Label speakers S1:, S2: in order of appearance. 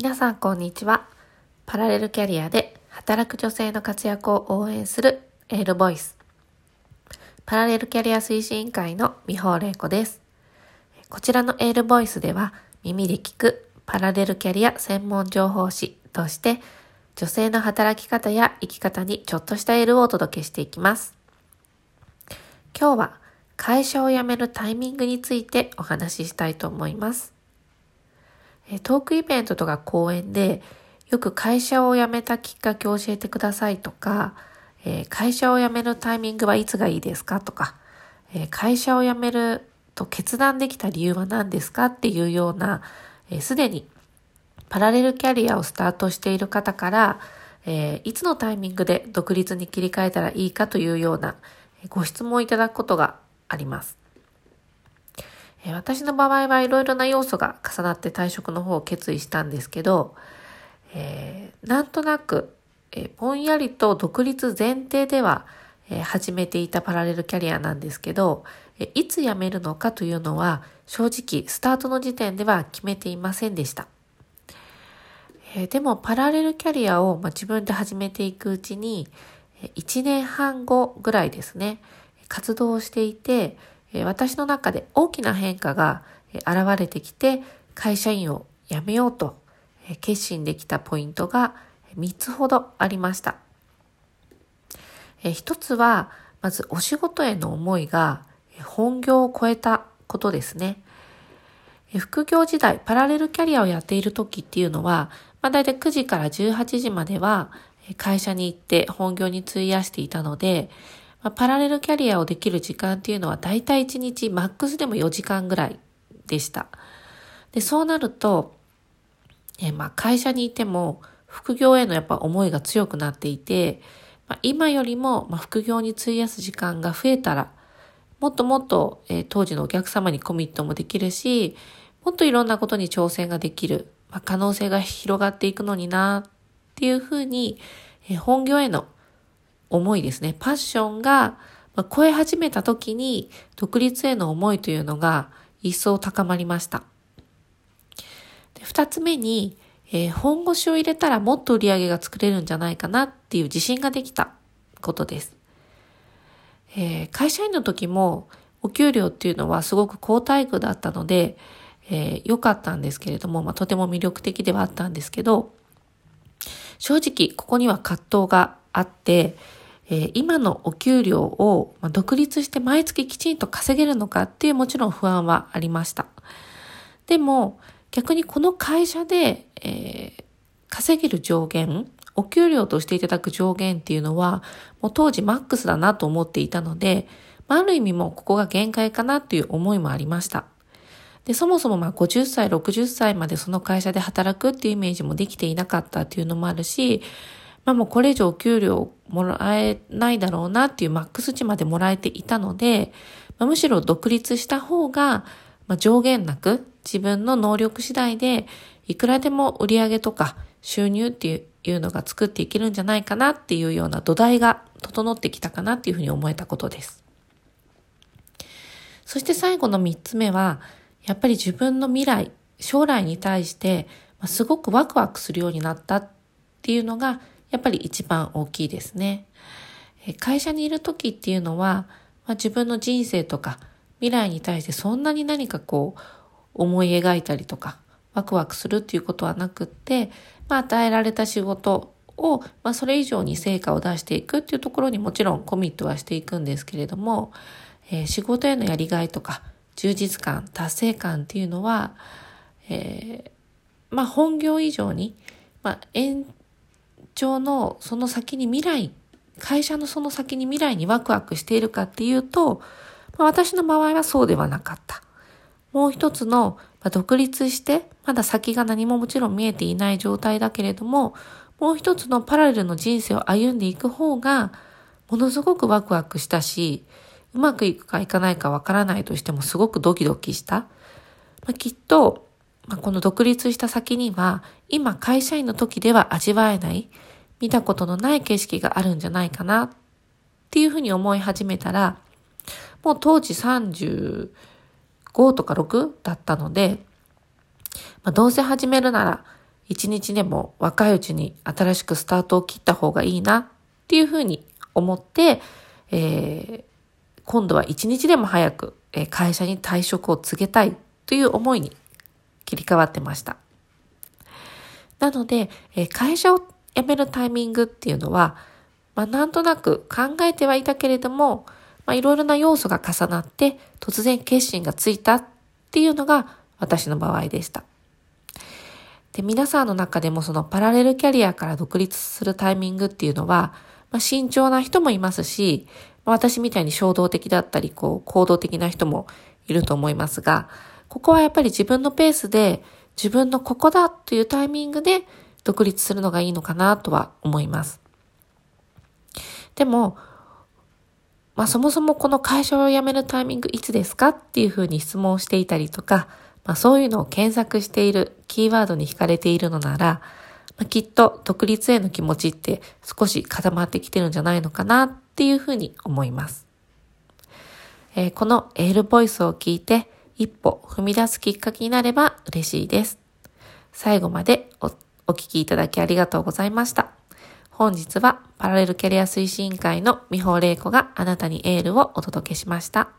S1: 皆さんこんにちは。パラレルキャリアで働く女性の活躍を応援するエールボイス。パラレルキャリア推進委員会の美穂玲子です。こちらのエールボイスでは耳で聞くパラレルキャリア専門情報誌として女性の働き方や生き方にちょっとしたエールをお届けしていきます。今日は会社を辞めるタイミングについてお話ししたいと思います。トークイベントとか講演でよく会社を辞めたきっかけを教えてくださいとか、え会社を辞めるタイミングはいつがいいですかとか、え会社を辞めると決断できた理由は何ですかっていうような、す、え、で、にパラレルキャリアをスタートしている方から、えいつのタイミングで独立に切り替えたらいいかというようなご質問をいただくことがあります。私の場合はいろいろな要素が重なって退職の方を決意したんですけど、えー、なんとなく、えー、ぼんやりと独立前提では、えー、始めていたパラレルキャリアなんですけど、えいつ辞めるのかというのは正直スタートの時点では決めていませんでした。えでもパラレルキャリアを、ま、自分で始めていくうちに、1年半後ぐらいですね、活動をしていて、私の中で大きな変化が現れてきて会社員を辞めようと決心できたポイントが3つほどありました。一つは、まずお仕事への思いが本業を超えたことですね。副業時代、パラレルキャリアをやっている時っていうのは、まあ、大体9時から18時までは会社に行って本業に費やしていたので、まあ、パラレルキャリアをできる時間っていうのは大体1日マックスでも4時間ぐらいでした。で、そうなると、えまあ会社にいても副業へのやっぱ思いが強くなっていて、まあ、今よりもま副業に費やす時間が増えたら、もっともっと、え、当時のお客様にコミットもできるし、もっといろんなことに挑戦ができる、まあ、可能性が広がっていくのになっていうふうに、え、本業への思いですね。パッションが超え始めた時に独立への思いというのが一層高まりました。二つ目に、えー、本腰を入れたらもっと売り上げが作れるんじゃないかなっていう自信ができたことです。えー、会社員の時もお給料っていうのはすごく高待遇だったので、えー、良かったんですけれども、まあ、とても魅力的ではあったんですけど、正直ここには葛藤があって、え、今のお給料を独立して毎月きちんと稼げるのかっていうもちろん不安はありました。でも逆にこの会社で、えー、稼げる上限、お給料としていただく上限っていうのはもう当時マックスだなと思っていたので、ある意味もここが限界かなっていう思いもありました。で、そもそもまあ50歳、60歳までその会社で働くっていうイメージもできていなかったっていうのもあるし、まあもうこれ以上給料もらえないだろうなっていうマックス値までもらえていたので、まあ、むしろ独立した方が、まあ、上限なく自分の能力次第でいくらでも売上とか収入っていうのが作っていけるんじゃないかなっていうような土台が整ってきたかなっていうふうに思えたことです。そして最後の三つ目は、やっぱり自分の未来、将来に対して、すごくワクワクするようになったっていうのがやっぱり一番大きいですね。会社にいる時っていうのは、まあ、自分の人生とか未来に対してそんなに何かこう思い描いたりとかワクワクするっていうことはなくって、まあ、与えられた仕事を、まあ、それ以上に成果を出していくっていうところにもちろんコミットはしていくんですけれども、えー、仕事へのやりがいとか充実感、達成感っていうのは、えー、まあ本業以上に、まあ長のその先に未来、会社のその先に未来にワクワクしているかっていうと、ま、私の場合はそうではなかった。もう一つの、ま、独立して、まだ先が何ももちろん見えていない状態だけれども、もう一つのパラレルの人生を歩んでいく方が、ものすごくワクワクしたし、うまくいくかいかないかわからないとしてもすごくドキドキした。まあ、きっと、まあ、この独立した先には、今会社員の時では味わえない、見たことのない景色があるんじゃないかなっていうふうに思い始めたら、もう当時35とか6だったので、まあ、どうせ始めるなら一日でも若いうちに新しくスタートを切った方がいいなっていうふうに思って、えー、今度は一日でも早く会社に退職を告げたいという思いに切り替わってました。なので、会社を辞めるタイミングっていうのは、まあ、なんとなく考えてはいたけれども、まあ、いろいろな要素が重なって突然決心がついたっていうのが私の場合でした。で、皆さんの中でもそのパラレルキャリアから独立するタイミングっていうのは、まあ、慎重な人もいますし、私みたいに衝動的だったり、こう、行動的な人もいると思いますが、ここはやっぱり自分のペースで、自分のここだというタイミングで独立するのがいいのかなとは思います。でも、まあそもそもこの会社を辞めるタイミングいつですかっていうふうに質問していたりとか、まあそういうのを検索しているキーワードに惹かれているのなら、まあ、きっと独立への気持ちって少し固まってきてるんじゃないのかなっていうふうに思います。えー、このエールボイスを聞いて一歩踏み出すきっかけになれば嬉しいです。最後までおお聞きいただきありがとうございました。本日はパラレルキャリア推進会の美穂玲子があなたにエールをお届けしました。